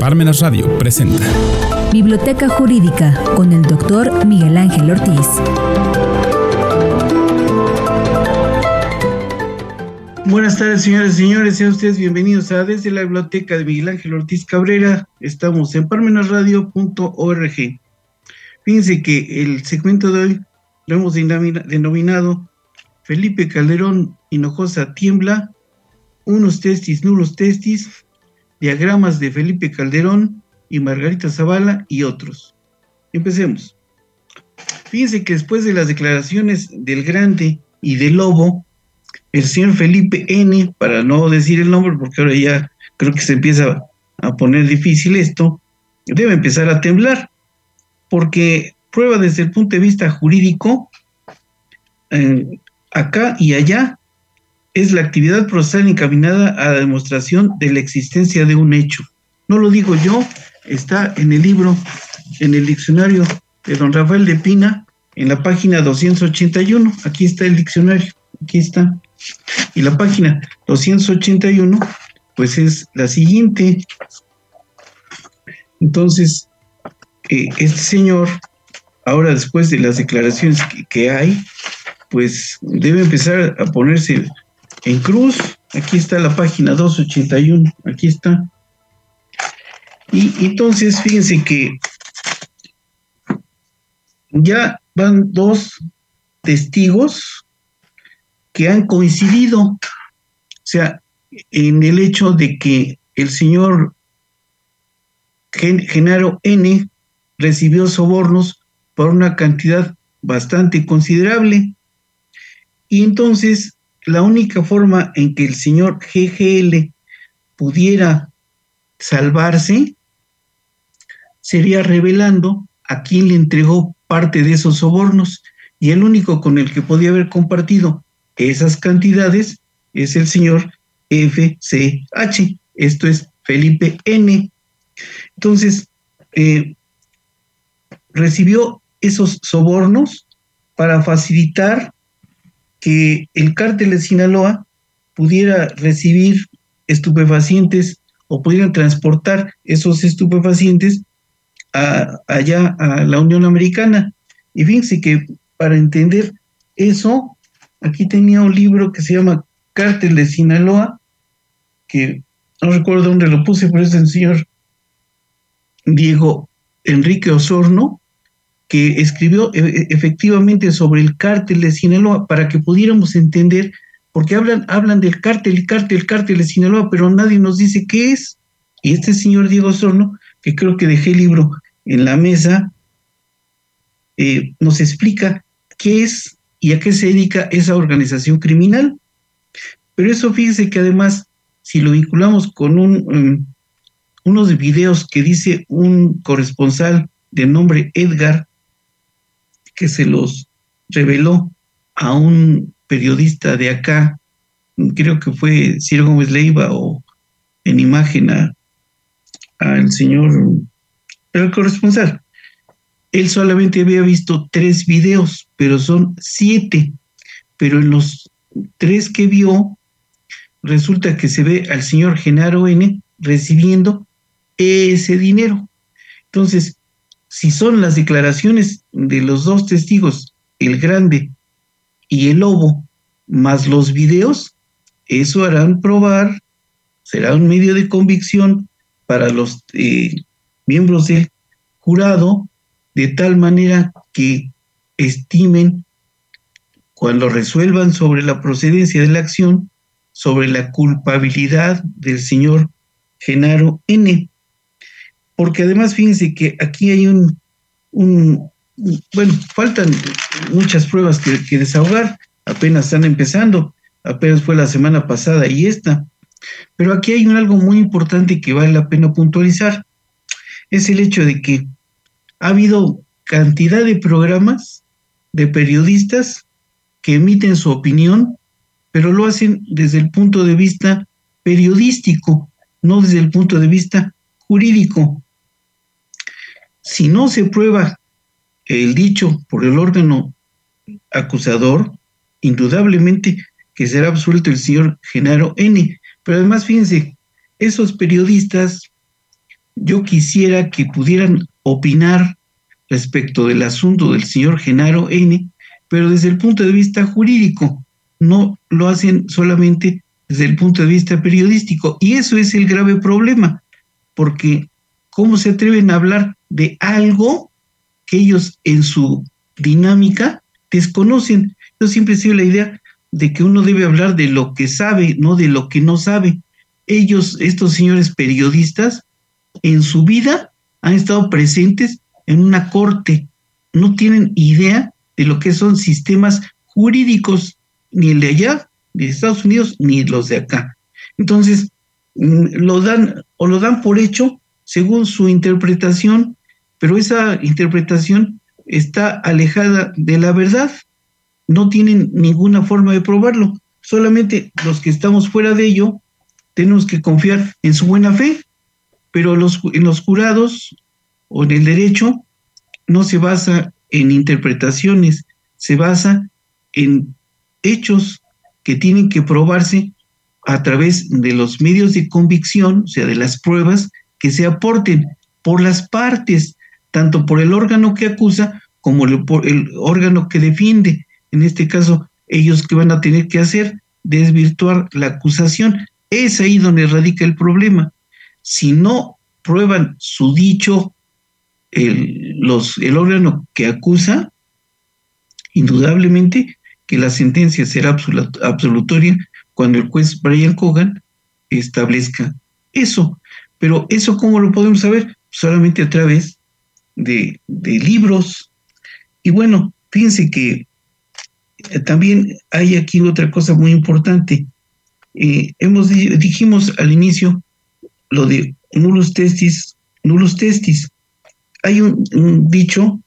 Parmenas Radio presenta Biblioteca Jurídica con el doctor Miguel Ángel Ortiz. Buenas tardes, señores y señores. Sean ustedes bienvenidos a Desde la Biblioteca de Miguel Ángel Ortiz Cabrera. Estamos en parmenasradio.org. Fíjense que el segmento de hoy lo hemos denominado Felipe Calderón Hinojosa Tiembla, unos testis, nulos testis, diagramas de Felipe Calderón y Margarita Zavala y otros. Empecemos. Fíjense que después de las declaraciones del Grande y del Lobo, el señor Felipe N, para no decir el nombre, porque ahora ya creo que se empieza a poner difícil esto, debe empezar a temblar, porque prueba desde el punto de vista jurídico, eh, acá y allá, es la actividad procesal encaminada a la demostración de la existencia de un hecho. No lo digo yo, está en el libro, en el diccionario de don Rafael de Pina, en la página 281. Aquí está el diccionario, aquí está. Y la página 281, pues es la siguiente. Entonces, eh, este señor, ahora después de las declaraciones que, hay, pues debe empezar a ponerse en cruz. Aquí está la página 281, aquí está. Y entonces, fíjense que ya van dos testigos que han coincidido, o sea, en el hecho de que el señor Genaro N recibió sobornos por una cantidad bastante considerable. Y entonces la única forma en que el señor GGL pudiera salvarse sería revelando a quién le entregó parte de esos sobornos. Y el único con el que podía haber compartido esas cantidades es el señor FCH, esto es Felipe N. Entonces, eh, recibió esos sobornos para facilitar que el cártel de Sinaloa pudiera recibir estupefacientes o pudieran transportar esos estupefacientes allá a la Unión Americana. Y fíjense que para entender eso, aquí tenía un libro que se llama Cártel de Sinaloa, que no recuerdo dónde lo puse, pero es del señor Diego Enrique Osorno, que escribió e, e, efectivamente sobre el cártel de Sinaloa para que pudiéramos entender, porque hablan, hablan del cártel y cártel, cártel de Sinaloa, pero nadie nos dice qué es. Y este señor Diego Osorno, que creo que dejé el libro en la mesa, eh, nos explica qué es y a qué se dedica esa organización criminal. Pero eso fíjense que además, si lo vinculamos con um, unos videos que dice un corresponsal de nombre Edgar, que se los reveló a un periodista de acá, creo que fue Ciro Gómez Leiva o en imagen al señor, el corresponsal. Él solamente había visto tres videos, pero son siete. Pero en los tres que vio, resulta que se ve al señor Genaro N recibiendo ese dinero. Entonces, si son las declaraciones de los dos testigos, el grande y el lobo, más los videos, eso harán probar, será un medio de convicción para los eh, miembros del jurado, de tal manera que estimen, cuando resuelvan sobre la procedencia de la acción, sobre la culpabilidad del señor Genaro N porque además fíjense que aquí hay un, bueno, faltan muchas pruebas que, desahogar, apenas están empezando, apenas fue la semana pasada y esta, pero aquí hay un algo muy importante que vale la pena puntualizar, es el hecho de que ha habido cantidad de programas de periodistas que emiten su opinión, pero lo hacen desde el punto de vista periodístico, no desde el punto de vista jurídico si no se prueba el dicho por el órgano acusador, indudablemente que será absuelto el señor Genaro N. Pero además, fíjense, esos periodistas yo quisiera que pudieran opinar respecto del asunto del señor Genaro N., pero desde el punto de vista jurídico, no lo hacen solamente desde el punto de vista periodístico. Y eso es el grave problema, porque ¿cómo se atreven a hablar de algo que ellos en su dinámica desconocen? Yo siempre he sido la idea de que uno debe hablar de lo que sabe, no de lo que no sabe. Ellos, estos señores periodistas, en su vida han estado presentes en una corte, no tienen idea de lo que son sistemas jurídicos, ni el de allá, de Estados Unidos, ni los de acá. Entonces, mm, lo dan o lo dan por hecho según su interpretación, pero esa interpretación está alejada de la verdad. No tienen ninguna forma de probarlo. Solamente los que estamos fuera de ello tenemos que confiar en su buena fe, pero los, en los jurados o en el derecho no se basa en interpretaciones, se basa en hechos que tienen que probarse a través de los medios de convicción, o sea, de las pruebas que se aporten por las partes, tanto por el órgano que acusa como por el órgano que defiende. En este caso, ellos que van a tener que hacer, desvirtuar la acusación. Es ahí donde radica el problema. Si no prueban su dicho, el, el órgano que acusa, indudablemente que la sentencia será absolutoria cuando el juez Brian Cogan establezca eso. Pero eso, ¿cómo lo podemos saber? Solamente a través de, libros. Y bueno, fíjense que eh, también hay aquí otra cosa muy importante. Eh, hemos dijimos al inicio lo de nulos testis, nulos testis. Hay un, dicho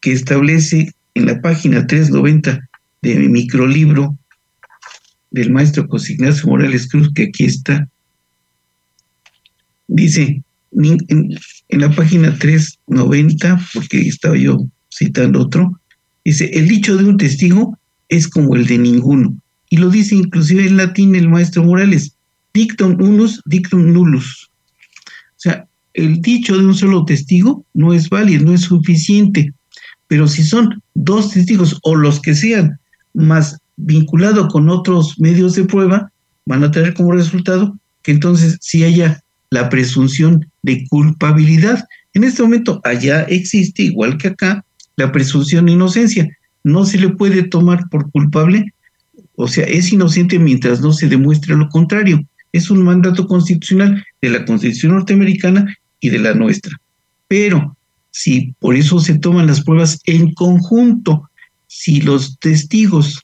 que establece en la página 390 de mi microlibro del maestro José Morales Cruz, que aquí está. Dice, en, la página 390, porque estaba yo citando otro, dice, el dicho de un testigo es como el de ninguno. Y lo dice inclusive en latín el maestro Morales, dictum unus, dictum nullus. O sea, el dicho de un solo testigo no es válido, no es suficiente. Pero si son dos testigos o los que sean más vinculado con otros medios de prueba, van a tener como resultado que entonces si haya la presunción de culpabilidad. En este momento allá existe, igual que acá, la presunción de inocencia. No se le puede tomar por culpable, o sea, es inocente mientras no se demuestre lo contrario. Es un mandato constitucional de la Constitución norteamericana y de la nuestra. Pero si por eso se toman las pruebas en conjunto, si los testigos,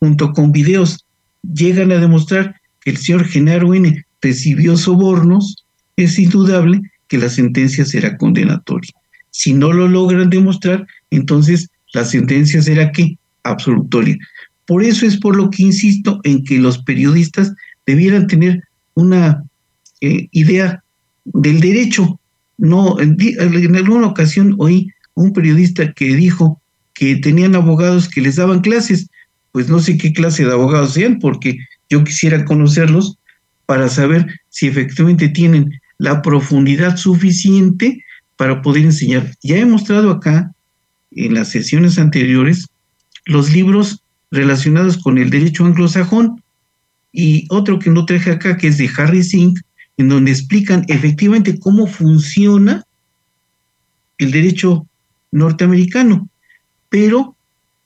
junto con videos, llegan a demostrar que el señor Genaro N recibió sobornos, es indudable que la sentencia será condenatoria. Si no lo logran demostrar, entonces la sentencia será que absolutoria. Por eso es por lo que insisto en que los periodistas debieran tener una eh, idea del derecho. No, en, en alguna ocasión oí un periodista que dijo que tenían abogados que les daban clases. Pues no sé qué clase de abogados sean, porque yo quisiera conocerlos para saber si efectivamente tienen la profundidad suficiente para poder enseñar. Ya he mostrado acá, en las sesiones anteriores, los libros relacionados con el derecho anglosajón y otro que no traje acá, que es de Harry Sink, en donde explican efectivamente cómo funciona el derecho norteamericano pero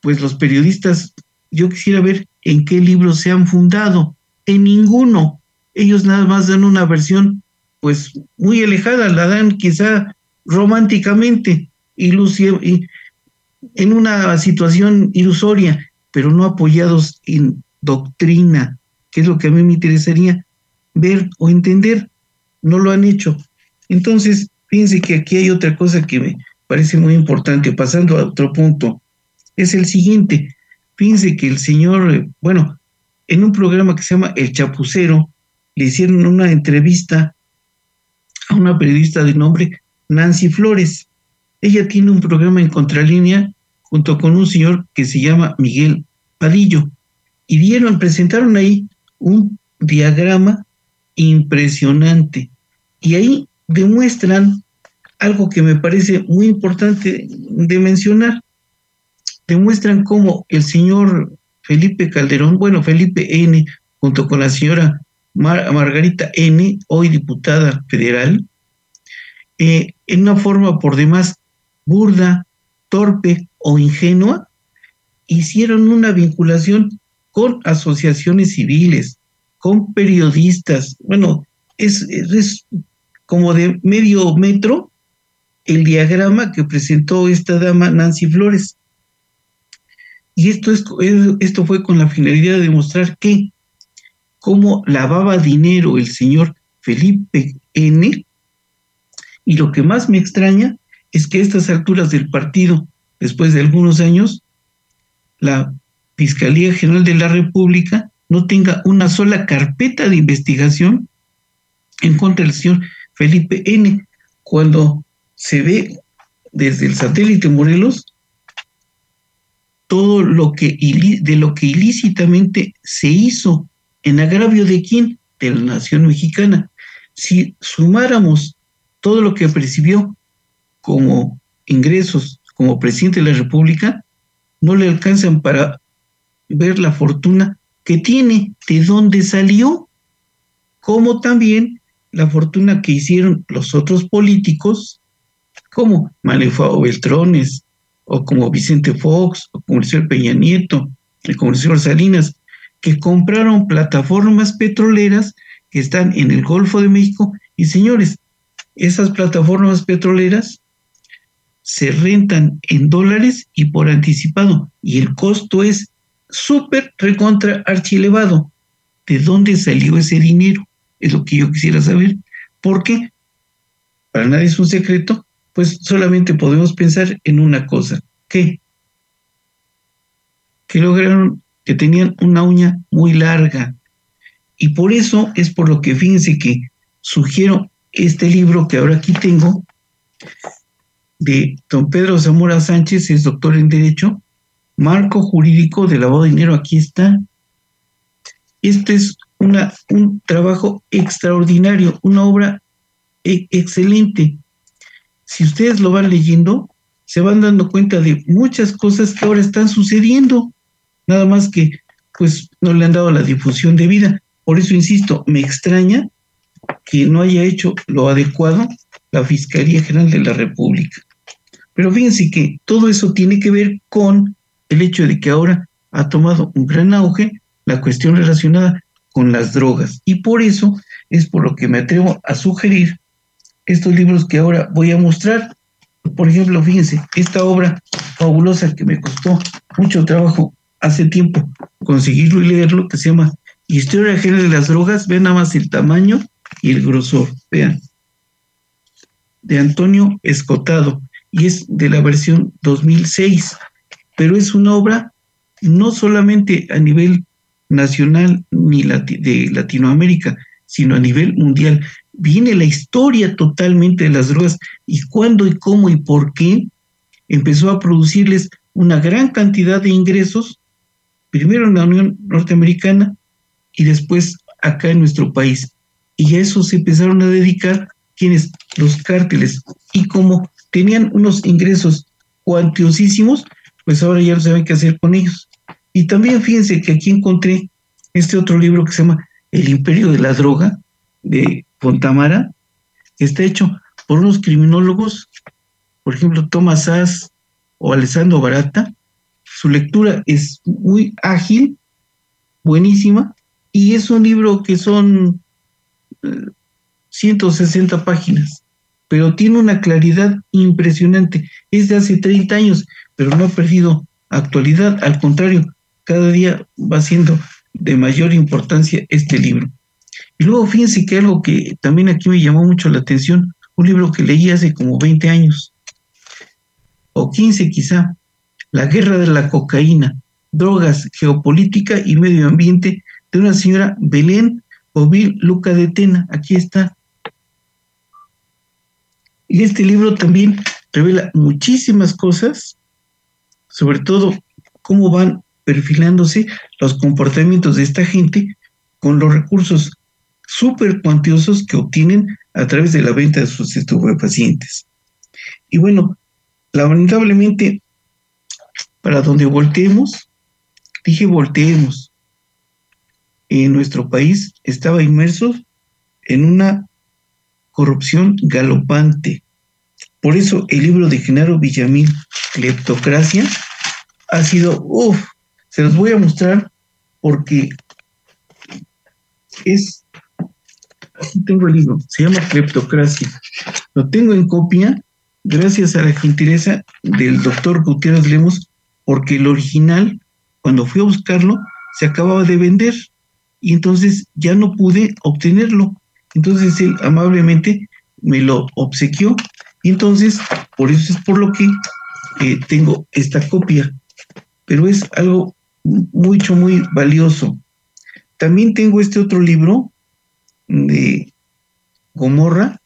pues los periodistas, yo quisiera ver en qué libros se han fundado, en ninguno. Ellos nada más dan una versión pues muy alejada, la dan quizá románticamente, y en una situación ilusoria, pero no apoyados en doctrina, que es lo que a mí me interesaría ver o entender. No lo han hecho. Entonces, fíjense que aquí hay otra cosa que me, parece muy importante. Pasando a otro punto, es el siguiente. Fíjense que el señor, eh, bueno, en un programa que se llama El Chapucero, le hicieron una entrevista a una periodista de nombre Nancy Flores. Ella tiene un programa en contralínea junto con un señor que se llama Miguel Padillo. Y dieron, presentaron ahí un diagrama impresionante. Y ahí demuestran algo que me parece muy importante de mencionar. Demuestran cómo el señor Felipe Calderón, bueno, Felipe N., junto con la señora Margarita N., hoy diputada federal, eh, en una forma por demás burda, torpe o ingenua, hicieron una vinculación con asociaciones civiles, con periodistas. Bueno, es, es como de medio metro el diagrama que presentó esta dama Nancy Flores. Y esto, es, esto fue con la finalidad de demostrar que cómo lavaba dinero el señor Felipe N. Y lo que más me extraña es que a estas alturas del partido, después de algunos años, la Fiscalía General de la República no tenga una sola carpeta de investigación en contra del señor Felipe N. Cuando se ve desde el satélite Morelos todo lo que de lo que ilícitamente se hizo en agravio de quién de la nación mexicana. Si sumáramos todo lo que percibió como ingresos como presidente de la República no le alcanzan para ver la fortuna que tiene, de dónde salió, como también la fortuna que hicieron los otros políticos como Manefao Beltrones, o como Vicente Fox, o como el señor Peña Nieto, el señor Salinas, que compraron plataformas petroleras que están en el Golfo de México. Y señores, esas plataformas petroleras se rentan en dólares y por anticipado, y el costo es súper recontra archilevado. ¿De dónde salió ese dinero? Es lo que yo quisiera saber. Porque para nadie es un secreto pues solamente podemos pensar en una cosa, ¿qué? Que lograron que tenían una uña muy larga. Y por eso es por lo que fíjense que sugiero este libro que ahora aquí tengo, de don Pedro Zamora Sánchez, es doctor en Derecho, Marco Jurídico de Lavado de Dinero, aquí está. Este es una, un trabajo extraordinario, una obra e, excelente si ustedes lo van leyendo, se van dando cuenta de muchas cosas que ahora están sucediendo, nada más que pues no le han dado la difusión de vida. Por eso insisto, me extraña que no haya hecho lo adecuado la Fiscalía General de la República. Pero fíjense que todo eso tiene que ver con el hecho de que ahora ha tomado un gran auge la cuestión relacionada con las drogas. Y por eso es por lo que me atrevo a sugerir estos libros que ahora voy a mostrar. Por ejemplo, fíjense, esta obra fabulosa que me costó mucho trabajo hace tiempo conseguirlo y leerlo, que se llama Historia General de las Drogas. Vean nada más el tamaño y el grosor. Vean. De Antonio Escotado. Y es de la versión 2006. Pero es una obra no solamente a nivel nacional ni de Latinoamérica, sino a nivel mundial viene la historia totalmente de las drogas y cuándo y cómo y por qué empezó a producirles una gran cantidad de ingresos, primero en la Unión Norteamericana y después acá en nuestro país. Y a eso se empezaron a dedicar quienes, los cárteles. Y como tenían unos ingresos cuantiosísimos, pues ahora ya no saben qué hacer con ellos. Y también fíjense que aquí encontré este otro libro que se llama El Imperio de la Droga, de Fontamara, está hecho por unos criminólogos, por ejemplo, Thomas Sass o Alessandro Barata. Su lectura es muy ágil, buenísima, y es un libro que son 160 eh, páginas, pero tiene una claridad impresionante. Es de hace 30 años, pero no ha perdido actualidad, al contrario, cada día va siendo de mayor importancia este libro. Y luego fíjense que algo que también aquí me llamó mucho la atención, un libro que leí hace como 20 años, o 15 quizá, La guerra de la cocaína, drogas, geopolítica y medio ambiente, de una señora Belén Ovil Luca de Tena. Aquí está. Y este libro también revela muchísimas cosas, sobre todo cómo van perfilándose los comportamientos de esta gente con los recursos súper cuantiosos que obtienen a través de la venta de sus estupefacientes. Y bueno, lamentablemente, para donde volteemos, dije volteemos, en nuestro país estaba inmerso en una corrupción galopante. Por eso el libro de Genaro Villamil, Cleptocracia, ha sido, uff, se los voy a mostrar porque es, aquí tengo el libro, se llama Cleptocracia. Lo tengo en copia gracias a la gentileza del doctor Gutiérrez Lemos, porque el original, cuando fui a buscarlo, se acababa de vender y entonces ya no pude obtenerlo. Entonces él amablemente me lo obsequió y entonces por eso es por lo que eh, tengo esta copia. Pero es algo mucho, muy valioso. También tengo este otro libro de Gomorra,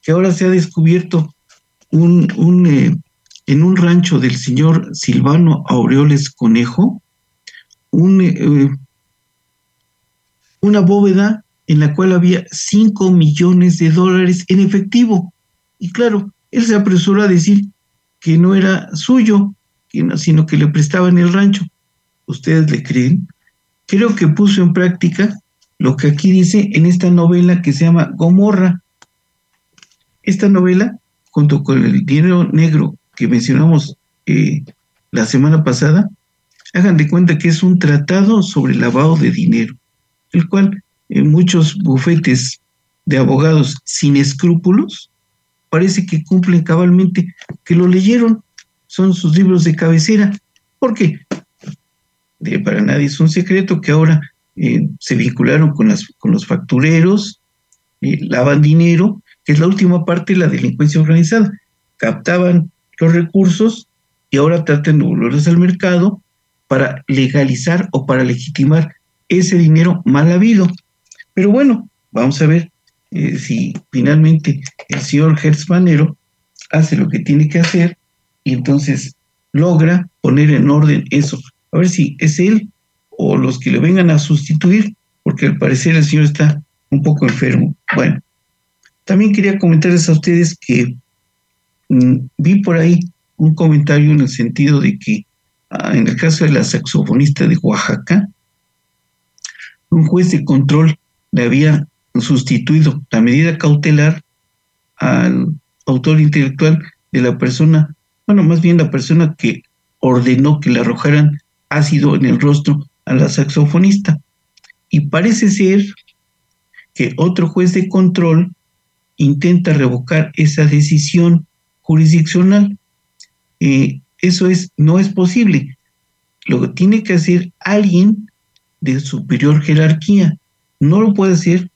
que ahora se ha descubierto un, eh, en un rancho del señor Silvano Aureoles Conejo, eh, una bóveda en la cual había 5 millones de dólares en efectivo. Y claro, él se apresuró a decir que no era suyo, sino que le prestaban el rancho. ¿Ustedes le creen? Creo que puso en práctica lo que aquí dice en esta novela que se llama Gomorra. Esta novela, junto con el dinero negro que mencionamos eh, la semana pasada, hagan de cuenta que es un tratado sobre lavado de dinero el cual en muchos bufetes de abogados sin escrúpulos parece que cumplen cabalmente, que lo leyeron, son sus libros de cabecera. ¿Por qué? De, para nadie es un secreto que ahora eh, se vincularon con, las, con los factureros, eh, lavan dinero, que es la última parte de la delincuencia organizada. Captaban los recursos y ahora tratan de volverlos al mercado para legalizar o para legitimar ese dinero mal habido. Pero bueno, vamos a ver eh, si finalmente el señor Hertz hace lo que tiene que hacer y entonces logra poner en orden eso. A ver si es él o los que le vengan a sustituir, porque al parecer el señor está un poco enfermo. Bueno, también quería comentarles a ustedes que vi por ahí un comentario en el sentido de que ah, en el caso de la saxofonista de Oaxaca, un juez de control le había sustituido la medida cautelar al autor intelectual de la persona, bueno, más bien la persona que ordenó que le arrojaran ácido en el rostro a la saxofonista. Y parece ser que otro juez de control intenta revocar esa decisión jurisdiccional. Eh, eso es, no es posible. Lo que tiene que hacer alguien de superior jerarquía. No lo puede ser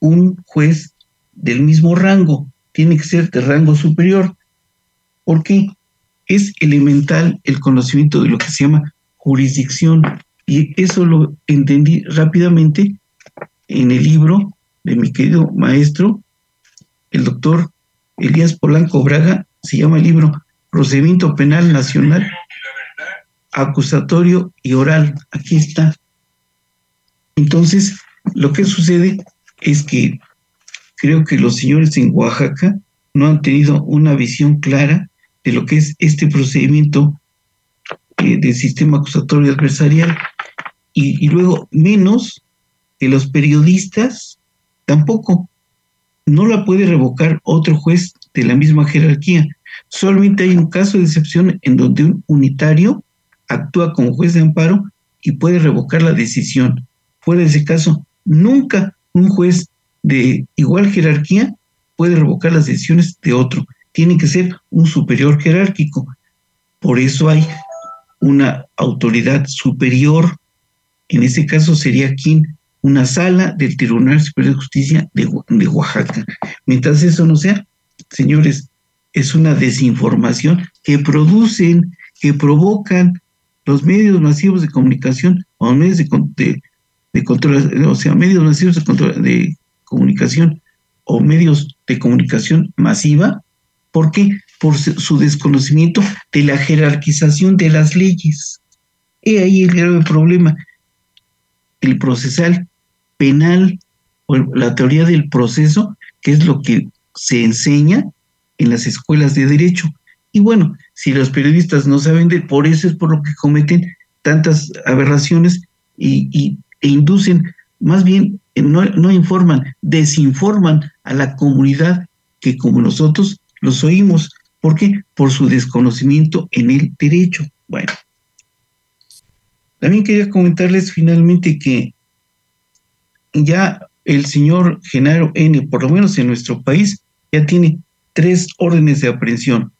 un juez del mismo rango, tiene que ser de rango superior. porque Es elemental el conocimiento de lo que se llama jurisdicción y eso lo entendí rápidamente en el libro de mi querido maestro, el doctor Elías Polanco Braga, se llama el libro Procedimiento Penal Nacional, Acusatorio y Oral. Aquí está. Entonces, lo que sucede es que creo que los señores en Oaxaca no han tenido una visión clara de lo que es este procedimiento eh, del sistema acusatorio adversarial y, y luego menos que los periodistas tampoco. No la puede revocar otro juez de la misma jerarquía. Solamente hay un caso de excepción en donde un unitario actúa como juez de amparo y puede revocar la decisión. Fuera de ese caso, nunca un juez de igual jerarquía puede revocar las decisiones de otro. Tiene que ser un superior jerárquico. Por eso hay una autoridad superior. En ese caso sería quien una sala del Tribunal Superior de Justicia de, de Oaxaca. Mientras eso no sea, señores, es una desinformación que producen, que provocan los medios masivos de comunicación o medios de, de, de control, o sea, medios masivos de, control, de comunicación o medios de comunicación masiva. ¿Por qué? Por su desconocimiento de la jerarquización de las leyes. He ahí el grave problema. El procesal penal o la teoría del proceso que es lo que se enseña en las escuelas de derecho. Y bueno, si los periodistas no saben de, por eso es por lo que cometen tantas aberraciones y, e inducen, más bien no, no informan, desinforman a la comunidad que como nosotros los oímos. ¿Por qué? Por su desconocimiento en el derecho. Bueno, también quería comentarles finalmente que ya el señor Genaro N., por lo menos en nuestro país, ya tiene tres órdenes de aprehensión.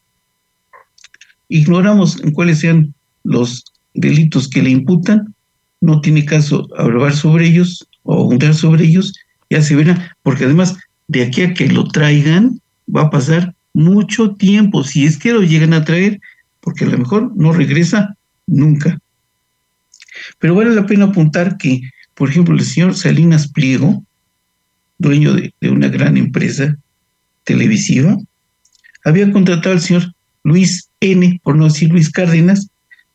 Ignoramos en cuáles sean los delitos que le imputan, no tiene caso hablar sobre ellos o hundar sobre ellos, ya se verá, porque además de aquí a que lo traigan va a pasar mucho tiempo, si es que lo llegan a traer, porque a lo mejor no regresa nunca. Pero vale la pena apuntar que, por ejemplo, el señor Salinas Pliego, dueño de, una gran empresa televisiva, había contratado al señor Luis N., por no decir Luis Cárdenas,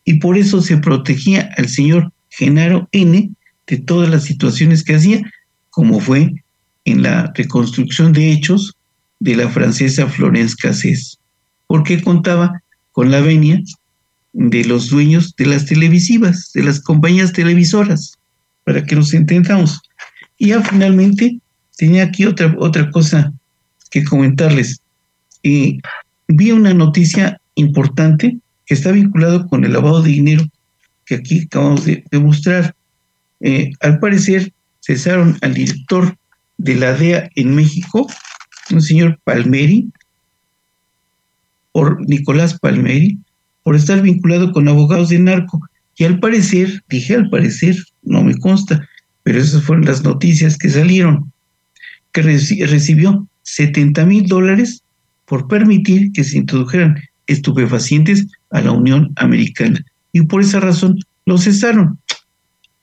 y por eso se protegía al señor Genaro N. de todas las situaciones que hacía, como fue en la reconstrucción de hechos de la francesa Florence Cassés, porque contaba con la venia de los dueños de las televisivas, de las compañías televisoras, para que nos entendamos. Y ya finalmente tenía aquí otra, otra cosa que comentarles. Vi una noticia importante que está vinculado con el lavado de dinero que aquí acabamos de, mostrar. Eh, al parecer cesaron al director de la DEA en México, un señor Palmeri, por Nicolás Palmeri, por estar vinculado con abogados de narco. Y al parecer, dije al parecer, no me consta, pero esas fueron las noticias que salieron, que recibió 70 mil dólares por permitir que se introdujeran estupefacientes a la Unión Americana. Y por esa razón lo cesaron.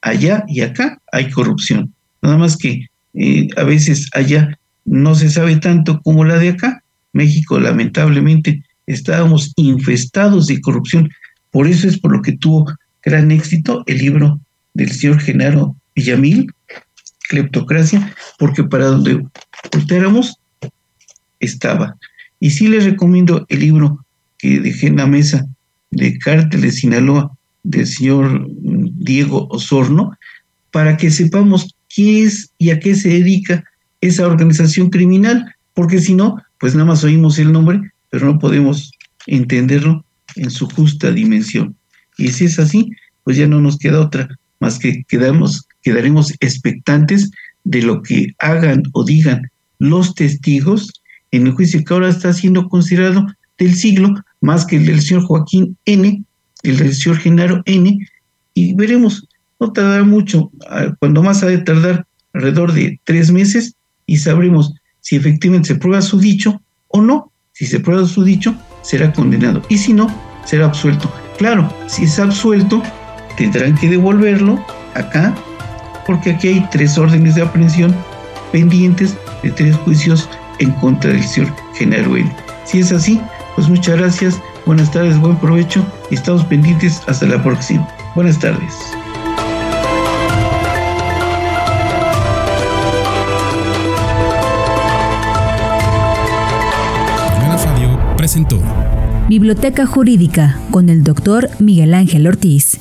Allá y acá hay corrupción. Nada más que eh, a veces allá no se sabe tanto como la de acá. México lamentablemente estábamos infestados de corrupción. Por eso es por lo que tuvo gran éxito el libro del señor Genaro Villamil, Cleptocracia, porque para donde volteáramos estaba. Y sí les recomiendo el libro que dejé en la mesa de Cártel de Sinaloa del señor Diego Osorno, para que sepamos qué es y a qué se dedica esa organización criminal, porque si no, pues nada más oímos el nombre, pero no podemos entenderlo en su justa dimensión. Y si es así, pues ya no nos queda otra más que quedamos, quedaremos expectantes de lo que hagan o digan los testigos en el juicio que ahora está siendo considerado del siglo, más que el del señor Joaquín N., el del señor Genaro N., y veremos, no tardará mucho, cuando más ha de tardar alrededor de tres meses, y sabremos si efectivamente se prueba su dicho o no. Si se prueba su dicho, será condenado. Y si no, será absuelto. Claro, si es absuelto, tendrán que devolverlo acá, porque aquí hay tres órdenes de aprehensión pendientes de tres juicios en contra del señor Genaro N. Si es así, pues muchas gracias, buenas tardes, buen provecho y estamos pendientes hasta la próxima. Buenas tardes. Biblioteca Jurídica con el doctor Miguel Ángel Ortiz.